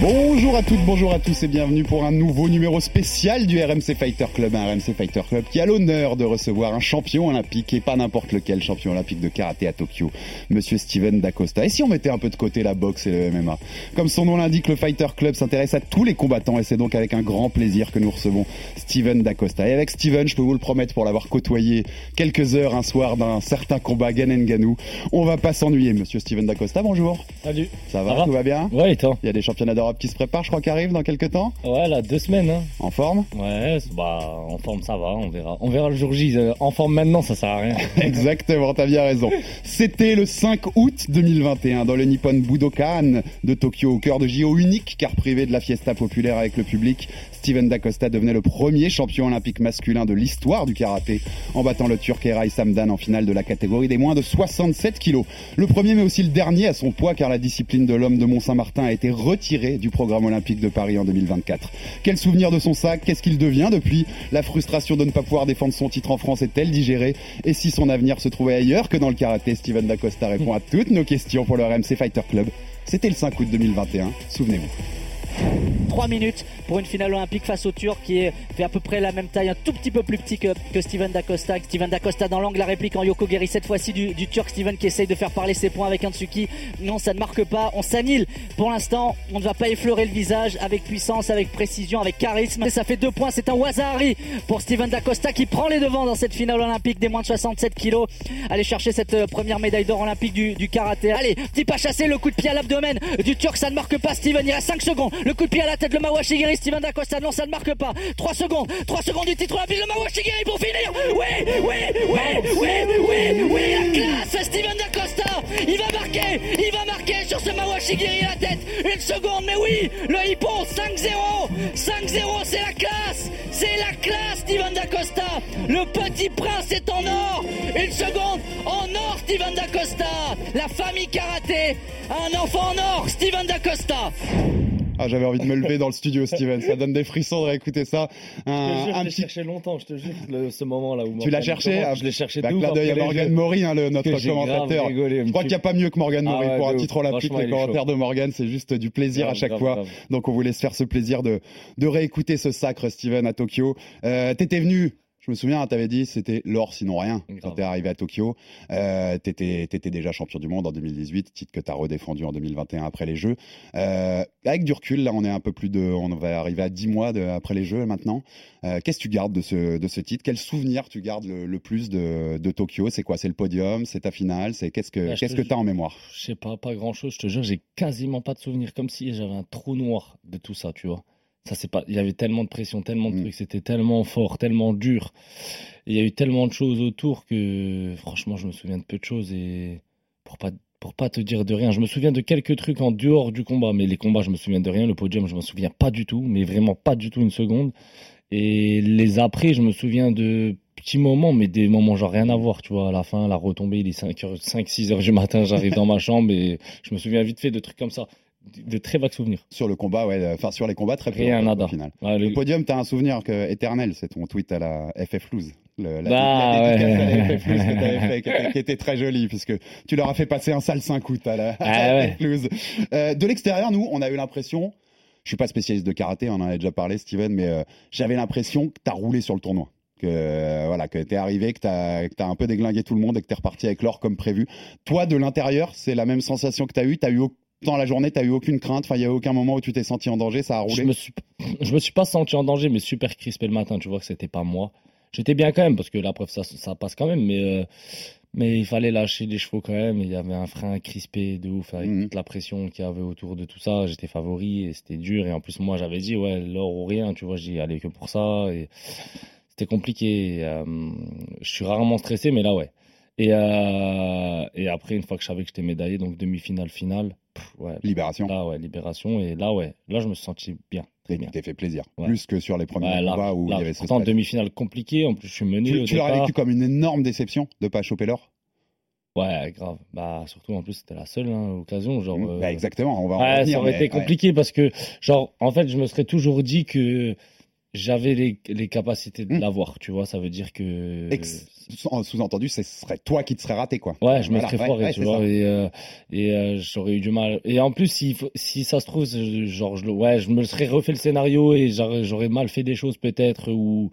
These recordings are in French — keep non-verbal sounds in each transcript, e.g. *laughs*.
Bonjour à toutes, bonjour à tous et bienvenue pour un nouveau numéro spécial du RMC Fighter Club, un RMC Fighter Club qui a l'honneur de recevoir un champion olympique et pas n'importe lequel champion olympique de karaté à Tokyo, monsieur Steven Dacosta. Et si on mettait un peu de côté la boxe et le MMA Comme son nom l'indique, le Fighter Club s'intéresse à tous les combattants et c'est donc avec un grand plaisir que nous recevons Steven Dacosta. Et avec Steven, je peux vous le promettre pour l'avoir côtoyé quelques heures un soir d'un certain combat Ganen-Ganou, on va pas s'ennuyer, monsieur Steven Dacosta. Bonjour. Salut. Ça va, tout va bien? Toi? Il y a des championnats qui se préparent, je crois, qui arrivent dans quelques temps. Ouais, là, deux semaines. Hein. En forme Ouais, bah, en forme, ça va, on verra. On verra le jour J. Euh, En forme maintenant, ça sert à rien. *laughs* Exactement, t'as bien raison. C'était le 5 août 2021 dans le Nippon Budokan de Tokyo, au cœur de JO unique, car privé de la fiesta populaire avec le public. Steven Dacosta devenait le premier champion olympique masculin de l'histoire du karaté en battant le Turc Eray Samdan en finale de la catégorie des moins de 67 kilos. Le premier mais aussi le dernier à son poids car la discipline de l'homme de Mont-Saint-Martin a été retirée du programme olympique de Paris en 2024. Quel souvenir de son sac? Qu'est-ce qu'il devient depuis? La frustration de ne pas pouvoir défendre son titre en France est-elle digérée? Et si son avenir se trouvait ailleurs que dans le karaté? Steven Dacosta répond à toutes nos questions pour le RMC Fighter Club. C'était le 5 août 2021, souvenez-vous. 3 minutes pour une finale olympique face au Turc qui est, fait à peu près la même taille, un tout petit peu plus petit que, Steven Dacosta. Steven Dacosta dans l'angle, la réplique en Yoko Geri, cette fois-ci du, Turc. Steven qui essaye de faire parler ses points avec un Tsuki. Non, ça ne marque pas. On s'annule. Pour l'instant, on ne va pas effleurer le visage avec puissance, avec précision, avec charisme. Et ça fait deux points. C'est un Wazahari pour Steven Dacosta qui prend les devants dans cette finale olympique des moins de 67 kilos. Aller chercher cette euh, première médaille d'or olympique du, du karaté. Allez, petit pas chassé, le coup de pied à l'abdomen du Turc, ça ne marque pas. Steven, il reste 5 secondes. Le coup de pied à la tête, le Mawashigiri, Steven Dacosta, non, ça ne marque pas. 3 secondes, 3 secondes du titre olympique, le Mawashigiri pour finir. Oui, oui, oui, oui, oui, oui, la classe, Steven Dacosta. Il va marquer, il va marquer sur ce Mawashigiri à la tête. Une seconde, mais oui, le hippon, 5-0. 5-0, c'est la classe. C'est la classe, Steven Dacosta. Le petit prince est en or. Une seconde, Steven Dacosta. La famille karaté, un enfant en or, Steven Dacosta. Ah, j'avais envie de me lever dans le studio, Steven. Ça donne des frissons de réécouter ça. Je te Un, jure, un je l'ai petit... cherché longtemps, je te jure, le- ce moment-là. où Tu l'as cherché ah, Je l'ai cherché bah, clin d'œil à après les Morgan Jeux. Maury, hein, le, notre Que j'ai grave commentateur. rigolé, Je crois qu'il n'y a pas mieux que Morgan Ah ouais, pour un titre olympique. Les commentaires de Morgan, c'est juste du plaisir Grave, à chaque grave, fois. grave. Donc on vous laisse faire ce plaisir de, de réécouter ce sacre, Steven, à Tokyo. Euh, T'étais venu. Je me souviens, t'avais dit c'était l'or sinon rien quand t'es arrivé à Tokyo. Euh, t'étais, étais déjà champion du monde en 2018, titre que t'as redéfendu en 2021 après les Jeux. Euh, avec du recul, là, on est un peu plus de, on va arriver à 10 mois de- après les Jeux maintenant. Euh, qu'est-ce que tu gardes de ce, de ce titre? Quel souvenir tu gardes le, le plus de, de Tokyo? C'est quoi? C'est le podium? C'est ta finale? C'est qu'est-ce que, Bah, qu'est-ce que t'as en mémoire? Je sais pas, pas grand chose, je te jure, j'ai quasiment pas de souvenirs, comme si j'avais un trou noir de tout ça, tu vois. Ça, c'est pas, il y avait tellement de pression, tellement de Mm. trucs, c'était tellement fort, tellement dur. Il y a eu tellement de choses autour que, franchement, je me souviens de peu de choses et pour pas, pour pas te dire de rien, je me souviens de quelques trucs en dehors du combat, mais les combats, je me souviens de rien. Le podium, je me souviens pas du tout, mais vraiment pas du tout une seconde. Et les après, je me souviens de petits moments, mais des moments genre rien à voir, tu vois. À la fin, la retombée, il est 5 heures, 5, 6 heures du matin, j'arrive dans ma *laughs* chambre et je me souviens vite fait de trucs comme ça. De très vagues souvenirs. sur le combat Ouais, enfin sur les combats très peu Rien, nada. au final. Ouais, le- Le podium, t'as un souvenir que, éternel, c'est ton tweet à la FF Loose. Le, la, Bah, la dédicace ouais. à la FF Loose que t'avais *laughs* fait, qui était, qui était très jolie, puisque tu leur as fait passer un sale 5 août à la, à Ah la. FF Loose. Euh, de l'extérieur, nous, on a eu l'impression, je suis pas spécialiste de karaté, on en a déjà parlé, Steven, mais euh, j'avais l'impression que t'as roulé sur le tournoi. Que euh, voilà, que t'es arrivé, que t'as que t'as un peu déglingué tout le monde et que t'es reparti avec l'or comme prévu. Toi, de l'intérieur, c'est la même sensation que t'as eu. T'as eu dans la journée, t'as eu aucune crainte. Enfin, il y a aucun moment où tu t'es senti en danger. Ça a roulé. Je me suis, je me suis pas senti en danger, mais super crispé le matin. Tu vois que c'était pas moi. J'étais bien quand même parce que la preuve ça, ça passe quand même, mais euh, mais il fallait lâcher les chevaux quand même. Il y avait un frein crispé de ouf avec Mhm. toute la pression qu'il y avait autour de tout ça. J'étais favori et c'était dur. Et en plus moi j'avais dit ouais l'or ou rien. Tu vois, j'y allais que pour ça et C'était compliqué. euh, je suis rarement stressé, mais là, ouais. Et, euh, et après, une fois que je savais que j'étais médaillé, donc demi-finale, finale, ouais. Libération. Là, ouais, libération. Et là, ouais, là, je me suis senti bien. Très Et bien. tu t'es fait plaisir. Ouais. Plus que sur les premiers Ouais, combats large, où il y avait Pourtant, demi-finale compliquée. En plus, je suis mené Tu, au tu vécu comme une énorme déception de pas choper l'or? Ouais, grave. Bah, surtout, en plus, c'était la seule hein, occasion. Genre, Mmh, euh, bah, Exactement, on va en Ouais, revenir, ça aurait mais- été ouais. compliqué parce que, genre, en fait, je me serais toujours dit que j'avais les, les capacités de Hmm. l'avoir, tu vois. Ça veut dire que. Sous-entendu, ce serait toi qui te serais raté, quoi. Ouais, je me Voilà, serais ouais, foiré, ouais, tu vois, ça. et, euh, et euh, j'aurais eu du mal. Et en plus, si, si ça se trouve, genre, je, ouais, je me serais refait le scénario et j'aurais mal fait des choses peut-être, ou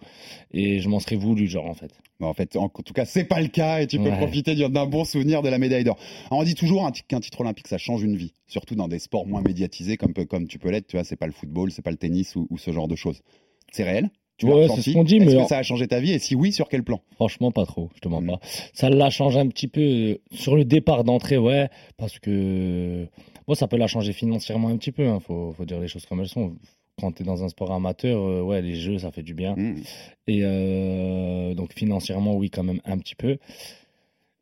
et je m'en serais voulu, genre, en fait. Bon, en fait, en tout cas, c'est pas le cas et tu peux Ouais. profiter d'un bon souvenir de la médaille d'or. On dit toujours ti- qu'un titre olympique, ça change une vie, surtout dans des sports moins médiatisés comme, comme tu peux l'être. Tu vois, c'est pas le football, c'est pas le tennis ou, ou ce genre de choses. C'est réel Tu Ouais, c'est ce qu'on dit, Est-ce mais que ça a changé ta vie Et si oui, sur quel plan? Franchement, pas trop, je te mens Mm. pas. Ça l'a changé un petit peu euh, sur le départ d'entrée, ouais, parce que bon, ça peut la changer financièrement un petit peu, hein, faut, faut dire les choses comme elles sont. Quand tu es dans un sport amateur, euh, ouais, les jeux, ça fait du bien. Mmh. Et euh, donc financièrement, oui, quand même un petit peu.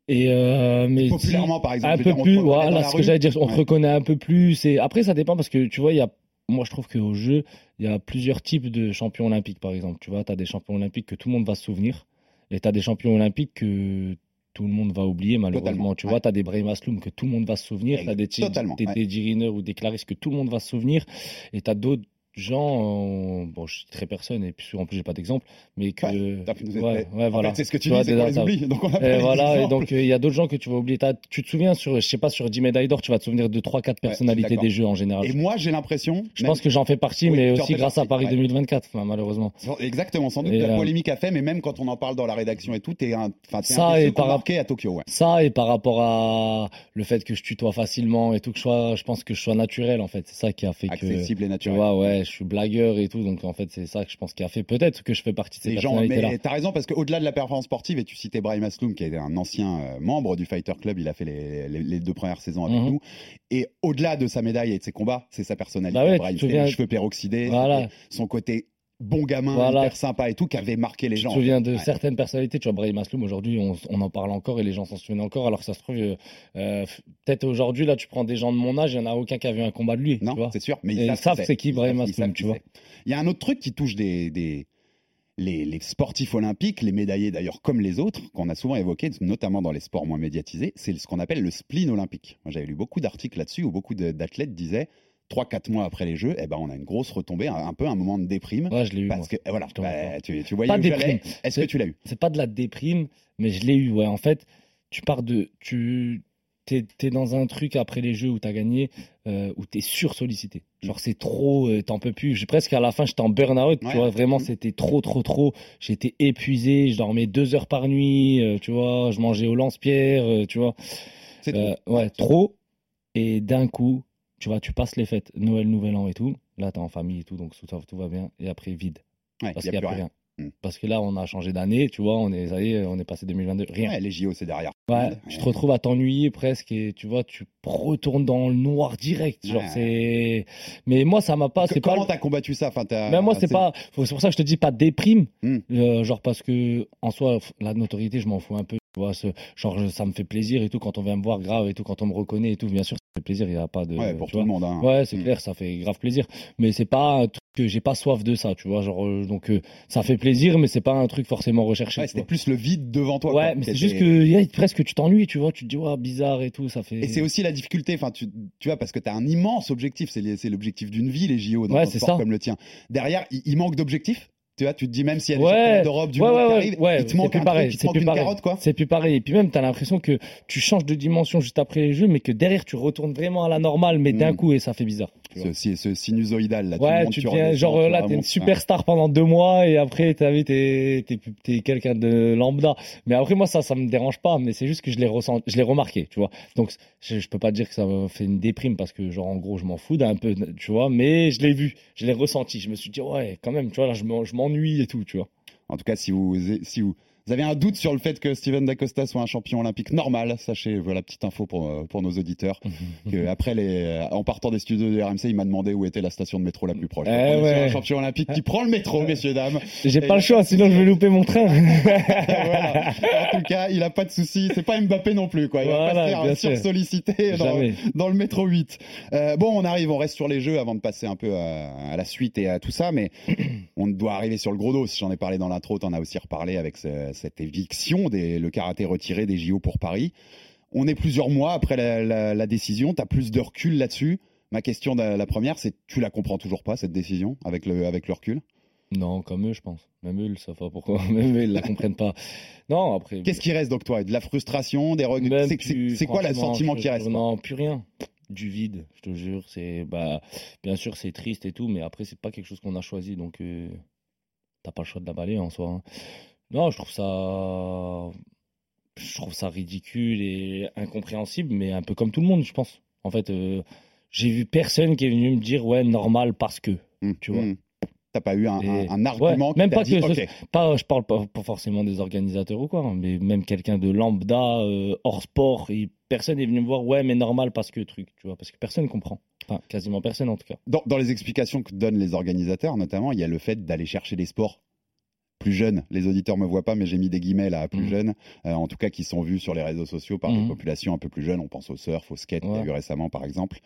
Et euh, mais Populairement, si- par exemple. un peu dire, plus, voilà ce que j'allais dire, on te reconnaît un peu plus. Et après, ça dépend parce que tu vois, il y a, moi je trouve qu'au jeu, il y a plusieurs types de champions olympiques, par exemple. Tu vois, tu as des champions olympiques que tout le monde va se souvenir, et tu as des champions olympiques que tout le monde va oublier, malheureusement. Totalement, tu ouais. vois, tu as des Brahim Asloum que tout le monde va se souvenir, tu as des, des ouais. Ou des Clarisse que tout le monde va se souvenir, et tu as d'autres gens, euh, bon, je citerai personne, et puis en plus, j'ai pas d'exemple, mais que. Ouais, pu nous ouais, ouais, voilà. c'est ce que tu Tu dis, c'est qu'on oublie. Donc, on a pas et voilà, et donc il y a d'autres gens que tu vas oublier. Tu te souviens sur, je sais pas, sur 10 médailles d'or, tu vas te souvenir de 3-4 je suis personnalités des jeux en général. Et moi, j'ai l'impression. je même- pense que j'en fais partie, Oui, mais aussi grâce à Paris ouais. 2024, enfin, malheureusement. Exactement, sans doute Et, la euh, polémique a fait, mais même quand on en parle dans la rédaction et tout, t'es un, enfin, Ça, un et par- marqué à Tokyo, ouais. Ça, et par rapport à le fait que je tutoie facilement et tout, que je sois, je pense que je sois naturel, en fait. C'est ça qui a fait que. Accessible et Tu naturel. ouais, je suis blagueur et tout, donc en fait, c'est ça que je pense qui a fait peut-être que je fais partie de ces gens, mais t'as raison parce qu'au-delà de la performance sportive, et tu citais Brahim Asloum qui est un ancien euh, membre du Fighter Club, il a fait les, les- les deux premières saisons avec Mhm. nous. Et au-delà de sa médaille et de ses combats, c'est sa personnalité. Bah ouais, Brahim, souviens- cheveux peroxydés, Voilà. son côté bon gamin, Voilà. hyper sympa et tout, qui avait marqué les Je gens. me souviens de Ouais. certaines personnalités, tu vois, Brahim Asloum, aujourd'hui, on, on en parle encore et les gens s'en souviennent encore, alors que ça se trouve, euh, euh, peut-être aujourd'hui, là, tu prends des gens de mon âge, il n'y en a aucun qui a vu un combat de lui. Non, c'est sûr, mais ils ils savent, c'est qui Brahim Asloum, tu vois. Il y a un autre truc qui touche des, des- les, les sportifs olympiques, les médaillés d'ailleurs comme les autres, qu'on a souvent évoqué, notamment dans les sports moins médiatisés, c'est ce qu'on appelle le spleen olympique. Moi, j'avais lu beaucoup d'articles là-dessus où beaucoup d'athlètes disaient 3-4 mois après les Jeux, eh ben, on a une grosse retombée, un, un peu un moment de déprime. Ouais, je l'ai eu. moi. Parce que, voilà, bah, tu, tu voyais. Est-ce que tu l'as eu? c'est pas de la déprime, mais je l'ai eu. Ouais, en fait, tu pars de, tu, t'es, t'es dans un truc après les jeux où t'as gagné, euh, où t'es sursollicité. Genre c'est trop, euh, t'en peux plus. J'ai presque à la fin, j'étais en burn-out. Ouais. Tu vois, vraiment, Mhm. c'était trop, trop, trop. J'étais épuisé. Je dormais deux heures par nuit. euh, tu vois, je mangeais au lance-pierre. euh, tu vois, C'est Euh, trop. ouais, trop. Et d'un coup, tu vois, tu passes les fêtes, Noël, Nouvel An et tout. Là, t'es en famille et tout, donc tout, tout va bien. Et après, vide. Ouais, Parce il qu'il n'y a plus rien. rien. Mm. Parce que là, on a changé d'année, tu vois, on est, ça y est, on est passé 2022, rien. Ouais, les JO, c'est derrière. Ouais, tu te retrouves à t'ennuyer presque et tu vois, tu retournes dans le noir direct. Genre, c'est. Mais moi, ça m'a pas. Que-. Comment t'as combattu ça? Enfin, Mais moi, c'est pas. C'est pour ça que je te dis pas déprime. Hmm. Euh, genre, parce que, en soi, la notoriété, je m'en fous un peu. Tu vois, ce- genre, ça me fait plaisir et tout quand on vient me voir grave et tout, quand on me reconnaît et tout. Bien sûr, fait plaisir, il n'y a pas de. Ouais, pour tout vois. le monde. hein. Ouais, c'est Mm. clair, ça fait grave plaisir. Mais c'est pas un truc que j'ai pas soif de ça, tu vois. Genre, euh, donc, euh, ça fait plaisir, mais c'est pas un truc forcément recherché. Ouais, c'était plus le vide devant toi. Ouais, quoi, mais c'est juste que yeah, presque tu t'ennuies, tu vois. Tu te dis, ouais, bizarre et tout, ça fait. Et c'est aussi la difficulté, enfin, tu, tu vois, parce que tu as un immense objectif, c'est c'est l'objectif d'une vie, les JO, dans Ouais, un sport ça. comme le tien. Derrière, il, il manque d'objectifs. Tu vois, tu te dis même s'il y a des Ouais, d'Europe, du ouais, monde ouais, qui arrivent, ouais, il te manque un pareil, truc, il te c'est manque plus une pareil. carotte, quoi. C'est plus pareil. Et puis même, tu as l'impression que tu changes de dimension juste après les jeux, mais que derrière, tu retournes vraiment à la normale, mais d'un Mm. coup, et ça fait bizarre. Ce, ce sinusoïdal, là, tu Ouais, tu deviens, genre tu là, t'es une superstar pendant deux mois, et après, ta vie, t'es, t'es, quelqu'un de lambda. Mais après, moi, ça, ça me dérange pas, mais c'est juste que je l'ai ressenti, je l'ai remarqué, tu vois. Donc, je, je peux pas dire que ça me fait une déprime parce que, genre, en gros, je m'en fous d'un peu, tu vois, mais je l'ai vu, je l'ai ressenti. Je me suis dit, ouais, quand même, tu vois, là, je m'ennuie et tout, tu vois. En tout cas, si vous, si vous Vous avez un doute sur le fait que Steven Dacosta soit un champion olympique normal? Sachez, voilà, petite info pour, euh, pour nos auditeurs. *laughs* que après les, euh, en partant des studios de RMC, il m'a demandé où était la station de métro la plus proche. Eh Donc, ouais. un champion olympique qui prend le métro, messieurs, dames. J'ai Et- pas le choix, sinon je vais louper mon train. *laughs* *laughs* voilà. En tout cas, il a pas de souci. C'est pas Mbappé non plus, quoi. Il va Voilà, pas se faire sursolliciter dans, dans le métro 8. Euh, bon, on arrive, on reste sur les jeux avant de passer un peu à, à la suite et à tout ça, mais *clears throat* on doit arriver sur le gros dos. J'en ai parlé dans l'intro, t'en as aussi reparlé avec ce- cette éviction, des, le karaté retiré des JO pour Paris. On est plusieurs mois après la, la- la décision, t'as plus de recul là-dessus? Ma question, de- la première, c'est tu la comprends toujours pas, cette décision, avec le, avec le recul? Non, comme eux, je pense. Même eux, ils savent pas pourquoi. *laughs* Même eux, ils la comprennent pas. Non, après. Qu'est-ce qui reste donc, toi De la frustration, des regrets C'est- quoi le sentiment je- qui reste Non, plus rien. Du vide, je te jure. C'est bah, bien sûr, c'est triste et tout, mais après, c'est pas quelque chose qu'on a choisi, donc euh, t'as pas le choix de la balayer en soi. hein. Non, je trouve ça, je trouve ça ridicule et incompréhensible, mais un peu comme tout le monde, je pense. En fait, euh, j'ai vu personne qui est venu me dire ouais normal parce que. Mmh, tu vois. mmh. T'as pas eu un, Et- un- un argument Ouais, qui même pas dit, que ce- Pas, je parle pas, pas forcément des organisateurs ou quoi, hein, mais même quelqu'un de lambda, euh, hors sport, et personne est venu me voir, ouais, mais normal parce que truc, tu vois, parce que personne comprend. Enfin, quasiment personne en tout cas. dans, dans les explications que donnent les organisateurs, notamment, il y a le fait d'aller chercher des sports plus jeunes. Les auditeurs me voient pas, mais j'ai mis des guillemets là, plus Mhm. jeunes, euh, en tout cas qui sont vus sur les réseaux sociaux par des Mhm. populations un peu plus jeunes. On pense au surf, au skate, qu'il y a Ouais. eu récemment par exemple.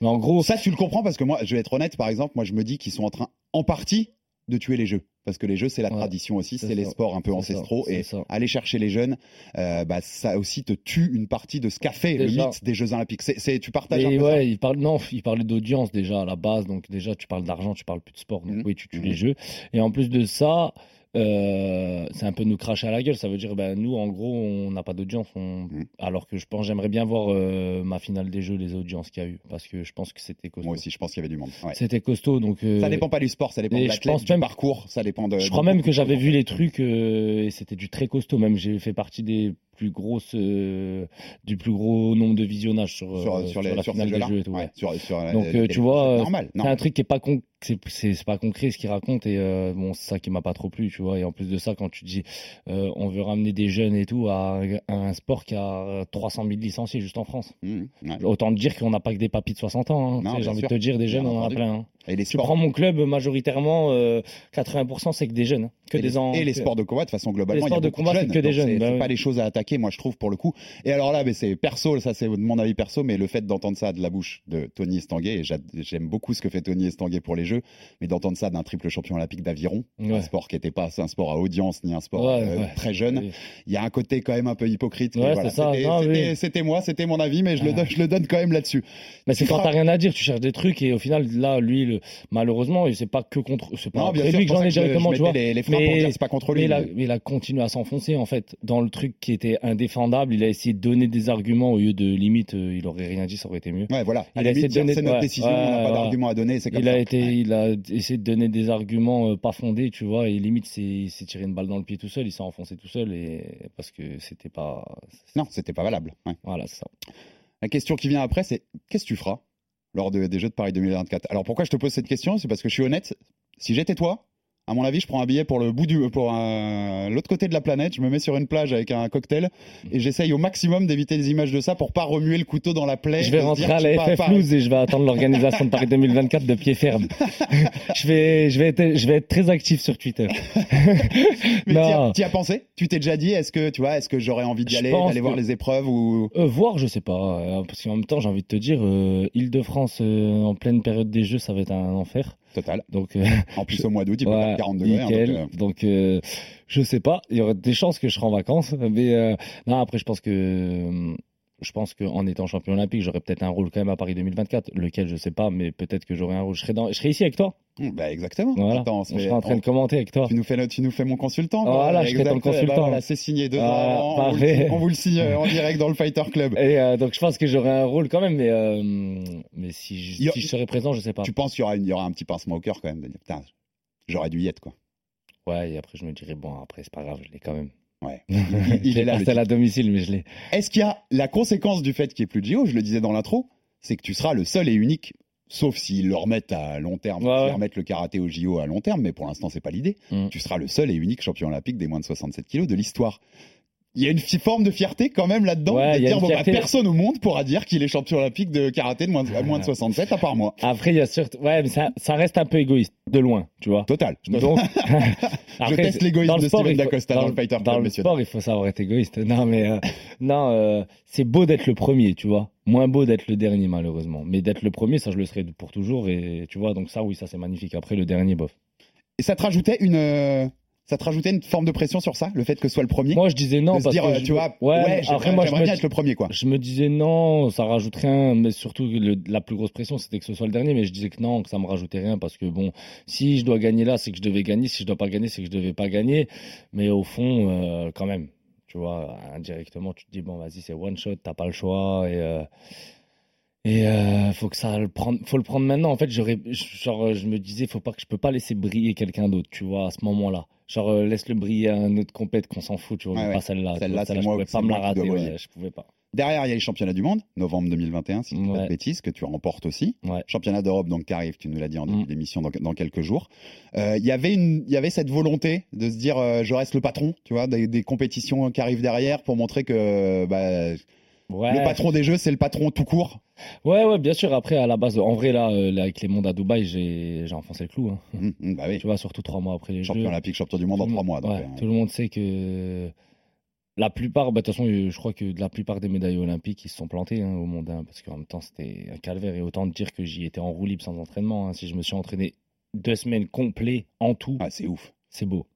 Mais en gros, Ça, tu le comprends parce que moi, je vais être honnête, par exemple, moi je me dis qu'ils sont en train, en partie, de tuer les jeux. Parce que les jeux, c'est la Ouais, tradition aussi, c'est les sports un peu ça, ancestraux. c'est et ça. aller chercher les jeunes, euh, bah, ça aussi te tue une partie de ce qu'a fait le mythe des Jeux Olympiques. C'est, tu partages un peu ça ouais, il parle, non, il parlait d'audience déjà à la base, donc déjà tu parles d'argent, tu parles plus de sport, donc Mhm. oui, tu tues les jeux. Et en plus de ça, euh, c'est un peu nous cracher à la gueule. Ça veut dire, ben nous, en gros, on n'a pas d'audience. On... Mhm. Alors que je pense, j'aimerais bien voir euh, ma finale des jeux, les audiences qu'il y a eu, parce que je pense que c'était costaud. Moi aussi, je pense qu'il y avait du monde. Ouais. C'était costaud, donc. euh, Ça dépend pas du sport, ça dépend et de l'athlète, du même- parcours, ça dépend de. Je de crois même que j'avais vu les trucs et c'était du très costaud. Même j'ai fait partie des plus euh, du plus gros nombre de visionnages sur, sur, euh, sur, les, la finale des jeux et tout. Ouais, ouais. euh, Donc, les- tu vois, c'est normal. Non. C'est un truc qui est pas con... c'est pas concret ce qu'il raconte et bon c'est ça qui m'a pas trop plu tu vois et en plus de ça quand tu dis on veut ramener des jeunes et tout à, à un sport qui a 300 000 licenciés juste en France Mmh, ouais. autant te dire qu'on n'a pas que des papis de 60 ans hein. J'ai envie sûr. de te dire des jeunes on en a plein hein. Et les sports. prends mon club majoritairement euh, 80% c'est que des jeunes hein. que et des les, en- et les sports de combat de façon globalement Les il y a sports de beaucoup combat, c'est jeunes, que des jeunes, c'est bah pas les choses à attaquer moi je trouve pour le coup et alors là mais c'est perso ça c'est de mon avis perso mais le fait d'entendre ça de la bouche de Tony Estanguet et j'a- j'aime beaucoup ce que fait Tony Estanguet pour les jeux mais d'entendre ça d'un triple champion olympique d'aviron un sport qui était pas un sport à audience ni un sport Ouais, euh, très jeune Oui. il y a un côté quand même un peu hypocrite voilà, c'était oui. moi c'était mon avis mais je le, Ah. donne, je le donne quand même là-dessus Mais c'est quand t'as rien à dire, tu cherches des trucs et au final, là, lui, le- malheureusement, c'est pas que contre, c'est pas non bien après sûr lui que j'en ai je- directement, je tu vois. les, les Mais- dire c'est pas contre lui Mais il, a, mais- mais il a continué à s'enfoncer en fait dans le truc qui était indéfendable. Il a essayé de donner des arguments au lieu de limite, euh, il aurait rien dit, ça aurait été mieux. Ouais, voilà. Il À a essayé de donner- c'est notre ouais, décision, on n'a ouais, pas voilà. d'argument à donner, c'est comme Il ça. a été, il a essayé de donner des arguments euh, pas fondés, tu vois, et limite, c'est, il s'est tiré une balle dans le pied tout seul, il s'est enfoncé tout seul et parce que c'était pas, Non, c'était pas valable. voilà, c'est ça. La question qui vient après, c'est qu'est-ce que tu feras? Lors de- des Jeux de Paris 2024 Alors pourquoi je te pose cette question? C'est parce que je suis honnête. Si j'étais toi, à mon avis, je prends un billet pour le bout du, pour un- l'autre côté de la planète. Je me mets sur une plage avec un cocktail et j'essaye au maximum d'éviter des images de ça pour pas remuer le couteau dans la plaie. Je vais rentrer à la FF et je vais attendre l'organisation de Paris 2024 de pied ferme. *laughs* je vais, je vais être, je vais être très actif sur Twitter. *laughs* Mais non. t'y as pensé? Tu t'es déjà dit, est-ce que tu vois, est-ce que j'aurais envie d'y aller, d'aller voir les épreuves ou Euh, voir, je sais pas, euh, parce qu'en même temps, j'ai envie de te dire, euh, Île-de-France euh, en pleine période des Jeux, ça va être un enfer. Total Donc, euh, En plus au mois d'août, il peut faire 40 degrés. hein, nickel. donc, euh, donc, euh, je sais pas. Il y aurait des chances que je serai en vacances, mais non. Après, je pense que je pense qu'en étant champion olympique, j'aurais peut-être un rôle quand même à Paris 2024, lequel je sais pas, mais peut-être que j'aurai un rôle. Je serai dans, je serai ici avec toi. bah, exactement. Voilà. Attends, on on se fait- sera en train on- de commenter avec toi. Tu nous fais, le- tu nous fais mon consultant. Voilà, je serai ton consultant. Bah voilà, c'est signé deux ans Voilà, avant. On vous, le, parfait. on vous le signe euh, en direct dans le Fighter Club. Et euh, donc, je pense que j'aurai un rôle quand même, mais euh, mais si je, Il y a- si je serai présent, je sais pas. Tu penses qu'il y aura, une- il y aura un petit pincement au cœur quand même de dire putain, j'aurais dû y être quoi. Ouais, et après, je me dirais bon, après, c'est pas grave, je l'ai quand même. Ouais. *laughs* Il, il est là, le à la domicile, mais je l'ai. Est-ce qu'il y a la conséquence du fait qu'il n'y ait plus de JO Je le disais dans l'intro, c'est que tu seras le seul et unique sauf s'ils le remettent à long terme, Ouais, ouais. remettent le karaté au JO à long terme, mais pour l'instant, c'est pas l'idée. Mm. Tu seras le seul et unique champion olympique des moins de 67 kilos de l'histoire. Il y a une forme de fierté quand même là-dedans, Ouais, de dire bon, bah, personne au monde pourra dire qu'il est champion olympique de karaté de moins de, à moins de 67 à part moi. Après, il y a surtout. Ouais, mais ça, ça reste un peu égoïste, de loin, tu vois. Total. Donc, Je *laughs* teste l'égoïsme dans de Steven Dacosta dans le Fighter Club, Dans le sport, il faut savoir être égoïste. Non, mais euh, non, euh, c'est beau d'être le premier, tu vois. Moins beau d'être le dernier, malheureusement. Mais d'être le premier, ça, je le serai pour toujours. Et tu vois, donc ça, oui, ça, c'est magnifique. Après, le dernier, bof. Et ça te rajoutait une, euh, ça te rajoutait une forme de pression sur ça, le fait que ce soit le premier? Moi, je disais non de se parce dire, que euh, je- tu vois, ouais, ouais, après moi je me, bien être le premier, quoi. je me disais non, ça rajoute rien, mais surtout le- la plus grosse pression c'était que ce soit le dernier, mais je disais que non, que ça me rajoutait rien parce que bon, si je dois gagner là, c'est que je devais gagner, si je dois pas gagner, c'est que je devais pas gagner, mais au fond, euh, quand même, tu vois, indirectement, tu te dis bon, vas-y, c'est one shot, t'as pas le choix et euh, et euh, faut que ça le prendre, faut le prendre maintenant. En fait, j'aurais, genre, je me disais, faut pas que je peux pas laisser briller quelqu'un d'autre, tu vois, à ce moment-là. Genre, euh, laisse-le briller à un autre compète qu'on s'en fout, tu vois, ouais. pas celle-là. Celle-là, c'est je pouvais pas me la rater, ouais, je pouvais pas. Derrière, il y a les championnats du monde, novembre 2021, si je dis pas de bêtises, que tu remportes aussi. Championnat d'Europe, donc, qui arrive, tu nous l'as dit en début Mm. d'émission, dans, dans quelques jours. Euh, Il y avait une, il y avait cette volonté de se dire, euh, je reste le patron, tu vois, des, des compétitions qui arrivent derrière pour montrer que bah, Ouais. le patron des jeux, c'est le patron tout court. ouais, ouais, bien sûr. Après, à la base, en vrai, là, euh, là, avec les mondes à Dubaï, j'ai, enfoncé le clou. Hein. Mm, *laughs* mm, bah oui. Tu vois, surtout trois mois après les Champion Jeux. olympique, champion du monde Tout en trois mois. donc, ouais, euh, Tout le monde sait que la plupart, bah, de toute façon, euh, je crois que la plupart des médailles olympiques, ils se sont plantés hein, au monde, hein, parce qu'en même temps, c'était un calvaire. Et autant dire que j'y étais en roue libre sans entraînement. hein. Si je me suis entraîné deux semaines complets en tout, ah, c'est ouf. c'est beau.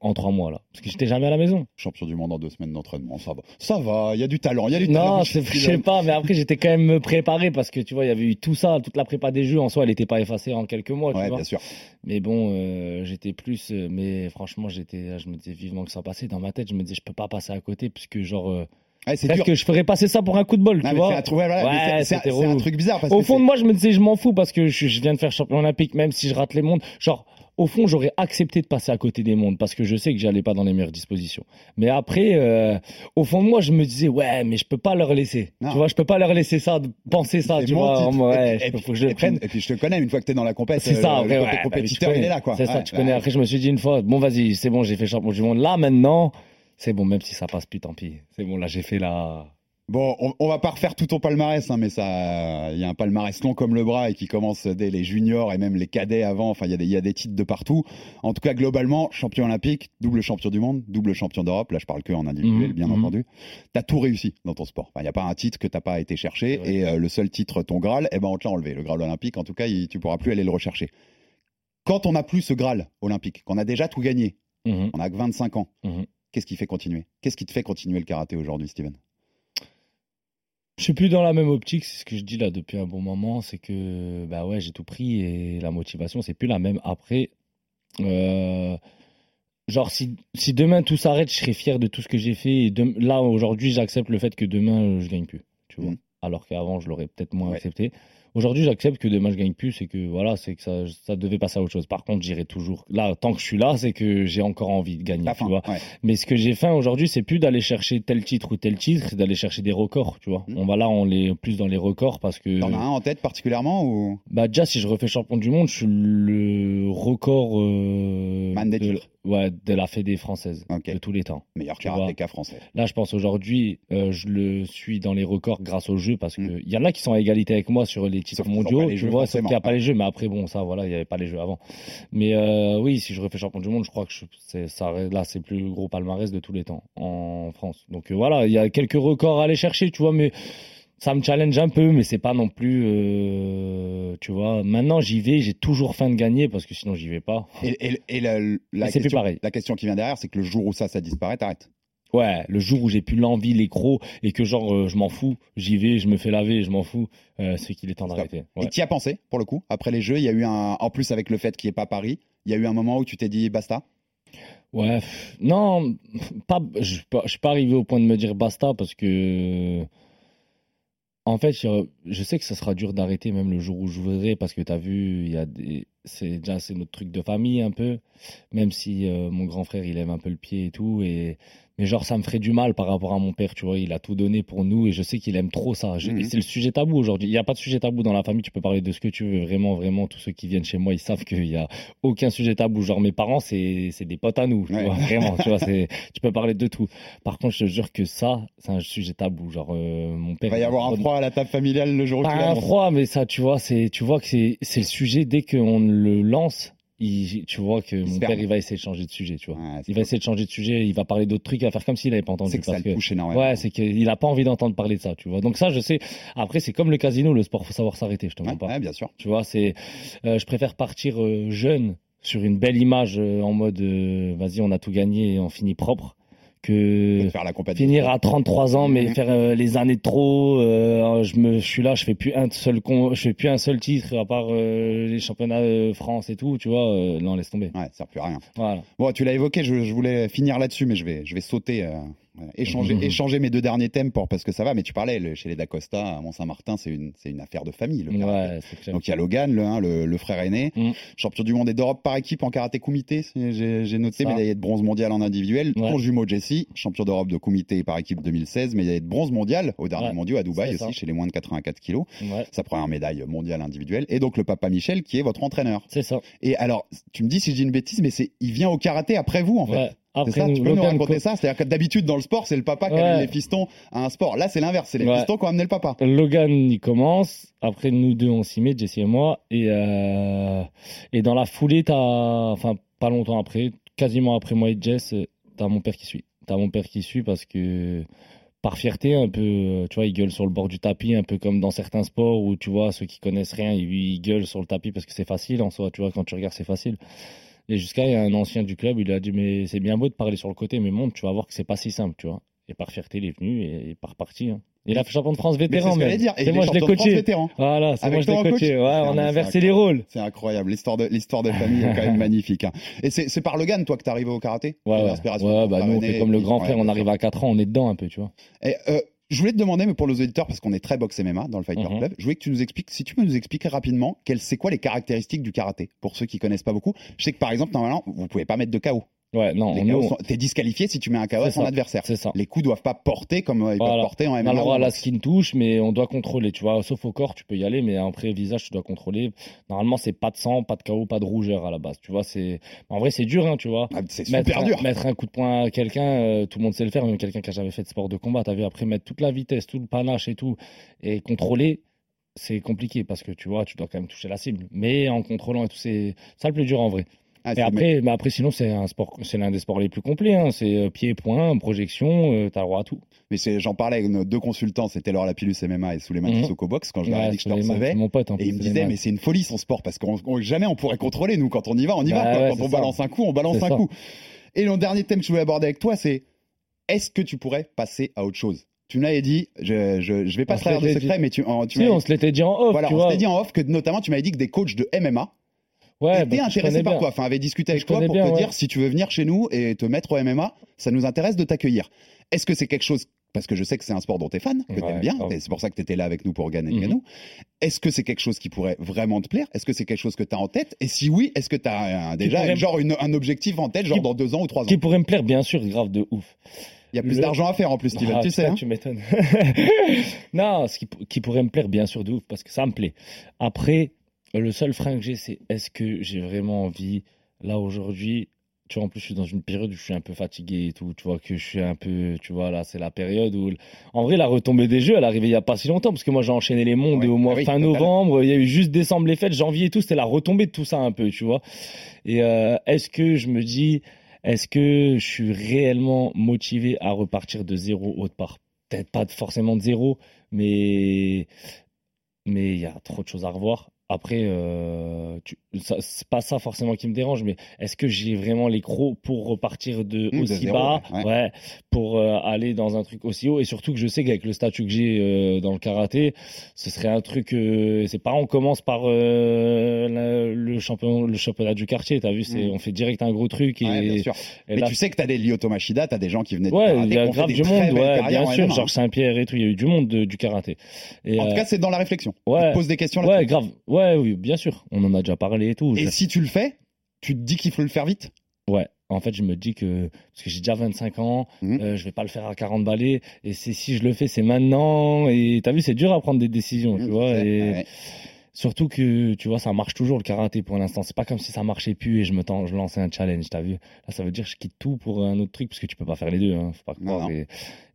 En trois mois, là. Parce que j'étais jamais à la maison. Champion du monde en deux semaines d'entraînement, ça va. Ça va, il y a du talent, il y a du talent. Non, je sais pas, mais après, j'étais quand même préparé parce que tu vois, il y avait eu tout ça, toute la prépa des jeux en soi, elle n'était pas effacée en quelques mois, tu Ouais, vois. bien sûr. Mais bon, euh, j'étais plus. euh, mais franchement, j'étais, je me disais vivement que ça passait. Dans ma tête, je me disais, je peux pas passer à côté, puisque genre. euh, Ouais, c'est que je ferais passer ça pour un coup de bol, Non, tu vois. c'est un truc, ouais, voilà, Ouais, un- truc bizarre parce Au que fond de moi, je me disais, je m'en fous parce que je, je viens de faire champion olympique, même si je rate les mondes. Genre, au fond, j'aurais accepté de passer à côté des mondes parce que je sais que j'allais pas dans les meilleures dispositions. Mais après, euh, au fond de moi, je me disais, ouais, mais je peux pas leur laisser. Non. Tu vois, je peux pas leur laisser ça, penser ça, tu vois. titre. ouais, Et puis- je- et faut que je le puis- prenne. Et puis je te connais, une fois que t'es dans la compète, C'est ça, euh, le ouais, bah, tu compétiteur, connais. il est là, quoi. C'est ça, tu connais. Après, je me suis dit une fois, bon, vas-y, c'est bon, j'ai fait champion du monde. Là, maintenant, c'est bon, même si ça passe plus, tant pis. C'est bon, là, j'ai fait la. Bon, on, on va pas refaire tout ton palmarès, hein, mais ça, il y a un palmarès long comme le bras et qui commence dès les juniors et même les cadets avant. Enfin, il y a des, il y a des titres de partout. En tout cas, globalement, champion olympique, double champion du monde, double champion d'Europe. Là, je parle que en individuel, Mhm, bien mhm. entendu. T'as tout réussi dans ton sport. Il n'y a pas un titre que t'as pas été chercher Ouais. et euh, le seul titre, ton Graal, eh ben, on te l'a enlevé. Le Graal olympique, en tout cas, il- tu pourras plus aller le rechercher. Quand on n'a plus ce Graal olympique, qu'on a déjà tout gagné, Mhm. on a que 25 ans. Qu'est-ce qui fait continuer? Qu'est-ce qui te fait continuer le karaté aujourd'hui, Steven? Je suis plus dans la même optique, c'est ce que je dis là depuis un bon moment, c'est que bah ouais, j'ai tout pris et la motivation c'est plus la même. Après, euh, genre si, si demain tout s'arrête, je serais fier de tout ce que j'ai fait. Et là aujourd'hui, j'accepte le fait que demain je gagne plus, tu vois. Mhm. Alors qu'avant je l'aurais peut-être moins Ouais. accepté. Aujourd'hui, j'accepte que demain je gagne plus, c'est que voilà, c'est que ça, ça devait passer à autre chose. Par contre, j'irai toujours. Là, tant que je suis là, c'est que j'ai encore envie de gagner, tu fin. vois. ouais. Mais ce que j'ai fait aujourd'hui, c'est plus d'aller chercher tel titre ou tel titre, c'est d'aller chercher des records, tu vois. Mhm. On va là, on est plus dans les records parce que. T'en as un en tête particulièrement ou? Bah déjà, si je refais champion du monde, je suis le record euh, Man des de, titres. Ouais, de la Fédé française de tous les temps. meilleur karatéka français Là, je pense aujourd'hui, euh, je le suis dans les records grâce au jeu parce que Mm. il y en a qui sont à égalité avec moi sur les titres Sauf mondiaux. les tu jeux, vois, sauf qu'il n'y a pas les jeux. Mais après, bon, ça, voilà, il n'y avait pas les jeux avant. Mais euh, oui, si je refais champion du monde, je crois que c'est ça. Là, c'est le plus gros palmarès de tous les temps en France. Donc euh, voilà, il y a quelques records à aller chercher, tu vois, mais ça me challenge un peu, mais c'est pas non plus, euh, tu vois. Maintenant, j'y vais, j'ai toujours faim de gagner parce que sinon, j'y vais pas. et, et- et la, plus question, pareil. la question qui vient derrière c'est que le jour où ça ça disparaît t'arrêtes Ouais, le jour où j'ai plus l'envie, les crocs, et que genre euh, je m'en fous, j'y vais, je me fais laver, je m'en fous, euh, c'est qu'il est temps d'arrêter. et t'y as pensé pour le coup après les jeux? Il y a eu un en plus avec le fait qu'il n'y ait pas Paris il y a eu un moment où tu t'es dit basta? Ouais, non, pas, je je suis pas arrivé au point de me dire basta parce que, en fait, je, je sais que ça sera dur d'arrêter même le jour où j'ouvrirai parce que t'as vu, il y a des, c'est déjà c'est notre truc de famille un peu, même si euh, mon grand frère il aime un peu le pied et tout et mais genre ça me ferait du mal par rapport à mon père, tu vois, il a tout donné pour nous et je sais qu'il aime trop ça. Je- Mhm. C'est le sujet tabou aujourd'hui. Il n'y a pas de sujet tabou dans la famille, tu peux parler de ce que tu veux, vraiment, vraiment, tous ceux qui viennent chez moi, ils savent qu'il y a aucun sujet tabou. Genre mes parents, c'est c'est des potes à nous, tu Ouais. vois, *laughs* vraiment, tu vois, c'est tu peux parler de tout. Par contre, je te jure que ça, c'est un sujet tabou. Genre euh, mon Il père va y il a avoir un de- froid à la table familiale le jour où tu pas un l'annonces. froid, mais ça, tu vois, c'est, tu vois que c'est, c'est le sujet dès qu'on le lance. Il, tu vois que mon père, il va essayer de changer de sujet, tu vois. Ouais, il va essayer de changer de sujet, il va parler d'autres trucs, il va faire comme s'il n'avait pas entendu. c'est que ça le que, touche énormément. ouais, c'est qu'il a pas envie d'entendre parler de ça, tu vois. Donc ça, je sais. Après, c'est comme le casino, le sport, faut savoir s'arrêter, je te mens Ouais, pas. ouais, bien sûr. Tu vois, c'est, euh, je préfère partir euh, jeune sur une belle image euh, en mode, vas-y, on a tout gagné et on finit propre, que De faire la compétition. finir à 33 ans mais faire euh, les années de trop euh, je me je suis là je fais plus un seul con, je fais plus un seul titre à part euh, les championnats de France et tout tu vois non laisse tomber Ouais, ça sert plus à rien. voilà Bon, tu l'as évoqué, je, je voulais finir là-dessus, mais je vais, je vais sauter, échanger, Mhm. échanger mes deux derniers thèmes pour, parce que ça va. Mais tu parlais, le- chez les Dacosta, à Mont-Saint-Martin, c'est une, affaire de famille. Le ouais Donc il y a Logan, le, hein, le, le frère aîné, Mhm. champion du monde et d'Europe par équipe en karaté kumité. J'ai noté médaillé de bronze mondial en individuel. Ouais. Ton jumeau Jesse, champion d'Europe de kumité par équipe 2016, médaillé de bronze mondial au dernier Ouais. mondial à Dubaï aussi, chez les moins de 84 kilos. Sa première médaille mondiale individuelle. Et donc le papa Michel, qui est votre entraîneur. c'est ça Et alors, tu me dis si je dis une bêtise, mais il vient au karaté après vous en fait. Après ça, tu peux nous raconter co- ça C'est-à-dire que d'habitude dans le sport, c'est le papa qui Ouais. amène les pistons à un sport. Là, c'est l'inverse, c'est les Ouais. pistons qui ont amené le papa. Logan il commence après nous deux on s'y met Jesse et moi et euh, et dans la foulée t'as enfin pas longtemps après quasiment après moi et Jess t'as mon père qui suit t'as mon père qui suit parce que par fierté un peu tu vois il gueule sur le bord du tapis un peu comme dans certains sports où tu vois ceux qui connaissent rien ils, ils gueulent sur le tapis parce que c'est facile en soi tu vois quand tu regardes c'est facile et jusqu'à il y a un ancien du club il a dit mais c'est bien beau de parler sur le côté mais monte tu vas voir que c'est pas si simple tu vois et par fierté il est venu et, et par parti hein. il a fait champion de France Mais c'est vétéran ce. Et c'est il moi je l'ai coaché voilà, c'est moi je l'ai coaché. coach Ouais, on mais a inversé les rôles. C'est incroyable, l'histoire de l'histoire de famille est quand même *laughs* magnifique. hein. Et c'est par Logan, toi, que t'es arrivé au karaté? Ouais, ouais. Ouais, bah nous on fait comme le grand frère, on arrive à 4 ans, on est dedans un peu, tu vois. Et, euh, je voulais te demander, mais pour nos auditeurs, parce qu'on est très box MMA dans le Fighter Mhm. Club, je voulais que tu nous expliques, si tu peux nous expliquer rapidement, quelles- c'est quoi les caractéristiques du karaté? Pour ceux qui connaissent pas beaucoup. Je sais que par exemple, normalement, vous pouvez pas mettre de KO. Ouais, non, Les sont- T'es disqualifié si tu mets un KO à son ça. adversaire. c'est ça. Les coups doivent pas porter comme euh, ils peuvent Voilà. porter en On a MMA. droit à la skin touche, mais on doit contrôler, tu vois. Sauf au corps, tu peux y aller, mais après, visage, tu dois contrôler. Normalement, c'est pas de sang, pas de KO, pas de rougeur à la base, tu vois. C'est, en vrai, c'est dur, hein, tu vois. Ah, C'est Mettre super un, dur. mettre un coup de poing à quelqu'un, euh, tout le monde sait le faire, même quelqu'un qui a jamais fait de sport de combat. T'as vu, après, mettre toute la vitesse, tout le panache et tout, et contrôler, c'est compliqué parce que tu vois, tu dois quand même toucher la cible. Mais en contrôlant et tout, c'est ça le plus dur en vrai. Ah, après, mais après, sinon, c'est un sport, c'est l'un des sports les plus complets. Hein. C'est euh, pied, point, projection, euh, t'as le droit à tout. Mais c'est- j'en parlais avec nos deux consultants, c'était Laure Lapillus MMA et Souleymane Mhm. Sissoko Box, quand je leur ai Ouais, dit que je te recevais. mon pote. Et plus, il me Souleymane. mais c'est une folie son sport, parce on- jamais on pourrait contrôler, nous, quand on y va, on y va. Bah quoi. ouais, Quand on ça. balance un coup, on balance un ça. coup. Et le dernier thème que je voulais aborder avec toi, c'est est-ce que tu pourrais passer à autre chose? Tu me l'avais dit, je, je, je vais pas On se de secret, mais tu, en- tu Si, m'avais- on se l'était dit en off, voilà, tu on s'était dit en off que notamment tu m'avais dit que des coachs de MMA ouais, bah, intéressés connais par bien. toi, enfin avaient discuté avec Je toi pour bien, te ouais. dire si tu veux venir chez nous et te mettre au MMA, ça nous intéresse de t'accueillir. Est-ce que c'est quelque chose parce que je sais que c'est un sport dont tu es fan, que tu Ouais, aimes bien, et c'est pour ça que tu étais là avec nous pour Gan Mhm. Ganou. Est-ce que c'est quelque chose qui pourrait vraiment te plaire? Est-ce que c'est quelque chose que tu as en tête? Et si oui, est-ce que tu as déjà pourrait- genre une- un objectif en tête, genre Qui- dans deux ans ou trois ans? Qui pourrait me plaire, bien sûr, grave de ouf. Il y a plus le- d'argent à faire en plus, Steven, Ah, tu sais. hein tu m'étonnes. *laughs* non, ce qui, qui pourrait me plaire, bien sûr, de ouf, parce que ça me plaît. Après, le seul frein que j'ai, c'est est-ce que j'ai vraiment envie, là, aujourd'hui, tu vois, en plus, je suis dans une période où je suis un peu fatigué et tout, tu vois, que je suis un peu, tu vois, là, c'est la période où, en vrai, la retombée des jeux, elle arrivée il y a pas si longtemps, parce que moi, j'ai enchaîné les mondes Ouais, au mois ah oui, fin novembre, il y a eu juste décembre, les fêtes, janvier et tout, c'était la retombée de tout ça un peu, tu vois. Et euh, est-ce que je me dis, est-ce que je suis réellement motivé à repartir de zéro autre part? Peut-être pas forcément de zéro, mais mais il y a trop de choses à revoir. Après, euh, tu- ça- c'est pas ça forcément qui me dérange, mais est-ce que j'ai vraiment les crocs pour repartir de Mmh, de aussi zéro, bas, ouais, ouais. pour euh, aller dans un truc aussi haut, et surtout que je sais qu'avec le statut que j'ai euh, dans le karaté, ce serait un truc. euh, c'est pas on commence par la- le champion, le championnat du quartier, t'as vu, c'est Mmh. on fait direct un gros truc et, Ouais, bien sûr. et Mais là, tu sais que tu as des Lyoto Machida, tu as des gens qui venaient du Ouais, il y a grave du monde, ouais, bien en sûr. Georges Saint-Pierre et tout, il y a eu du monde de- du karaté. Et, En tout cas, c'est dans la réflexion. ouais. Tu te poses des questions là ouais, grave. Ouais, oui, bien sûr. On en a déjà parlé et tout. Et Je- si tu le fais, tu te dis qu'il faut le faire vite? Ouais. En fait, je me dis que parce que j'ai déjà 25 ans, Mhm. euh, je vais pas le faire à 40 balais. Et c'est si je le fais, c'est maintenant. Et t'as vu, c'est dur à prendre des décisions, tu vois. Et Ouais. Surtout que tu vois, ça marche toujours le karaté pour l'instant. C'est pas comme si ça marchait plus et je me tends, je lançais un challenge. T'as vu? Là, ça veut dire que je quitte tout pour un autre truc parce que tu peux pas faire les deux. Hein, faut pas croire et,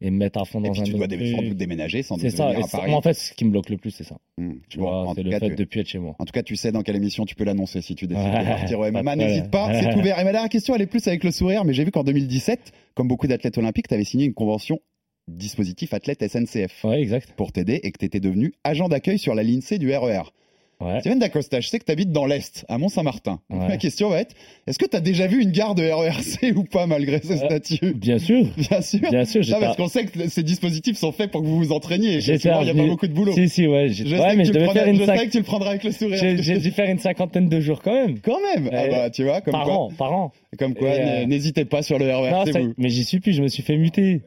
et me mettre à fond Et dans puis un tu dois sans truc. doute déménager, sans C'est ça. Et Paris. moi, en fait, ce qui me bloque le plus, c'est ça. Hmm. Tu vois, en c'est le cas, fait tu- de plus être chez moi. En tout cas, tu sais dans quelle émission tu peux l'annoncer si tu décides *laughs* Ouais, de partir au MMA. N'hésite pas, c'est ouvert. Et ma dernière question, elle est plus avec le sourire, mais j'ai vu qu'en 2017, comme beaucoup d'athlètes olympiques, tu avais signé une convention dispositif athlète SNCF Ouais, exact. pour t'aider et que tu étais devenu agent d'accueil sur la ligne C du RER. Ouais. Steven Dacosta, je sais que tu habites dans l'Est, à Mont-Saint-Martin. Ouais. Ma question va être est-ce que tu as déjà vu une gare de RERC *laughs* ou pas, malgré ce Euh, statut Bien sûr. Bien sûr. Bien sûr. Non, parce qu'on sait que ces dispositifs sont faits pour que vous vous entraîniez. il n'y a pas beaucoup de boulot. Si, si, ouais. Je ouais, sais mais que je tu faire une je sais que tu le prendras avec le sourire. J'ai dû faire une cinquantaine de jours quand même. Quand même Ah bah, tu vois, comme par quoi, an, par an. comme quoi euh, n'hésitez pas sur le Non, RERC, ça- vous. mais j'y suis plus, je me suis fait muter.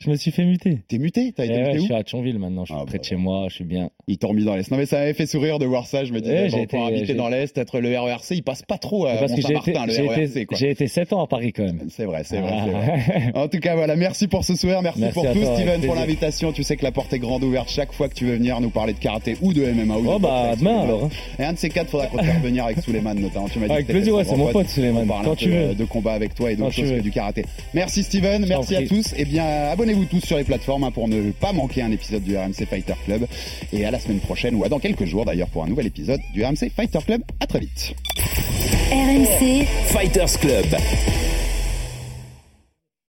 Je me suis fait muter. T'es muté? T'as Eh été ouais, muté je où? suis à Thionville maintenant, je suis Ah, près bah, de chez moi, je suis bien. Ils t'ont remis dans l'Est. Non mais ça m'avait fait sourire de voir ça. Je me disais, Eh, bon, j'ai pour habiter dans l'Est, être le RERC, il passe pas trop à Parce que j'ai été, Mont-Saint-Martin, le RERC. j'ai été 7 ans à Paris quand même. C'est vrai, c'est vrai, Ah. vrai. En tout cas, voilà, merci pour ce soir, merci, Merci pour tout, toi, Steven, pour l'invitation. Tu sais que la porte est grande ouverte chaque fois que tu veux venir nous parler de karaté ou de MMA. Ou Oh bah demain alors. hein. Et un de ces quatre, faudra qu'on te fasse venir avec Suleiman notamment. Tu m'as dit Avec plaisir, ouais, c'est mon pote parle Quand tu veux. euh, de combat avec toi et d'autres choses que du karaté. Merci Steven, merci à tous. Et bien, abonnez-vous tous sur les plateformes hein, pour ne pas manquer un épisode du RMC Fighter Club. Et à la semaine prochaine, ou à dans quelques jours d'ailleurs, pour un nouvel épisode du RMC Fighter Club. À très vite. RMC, Fighters Club.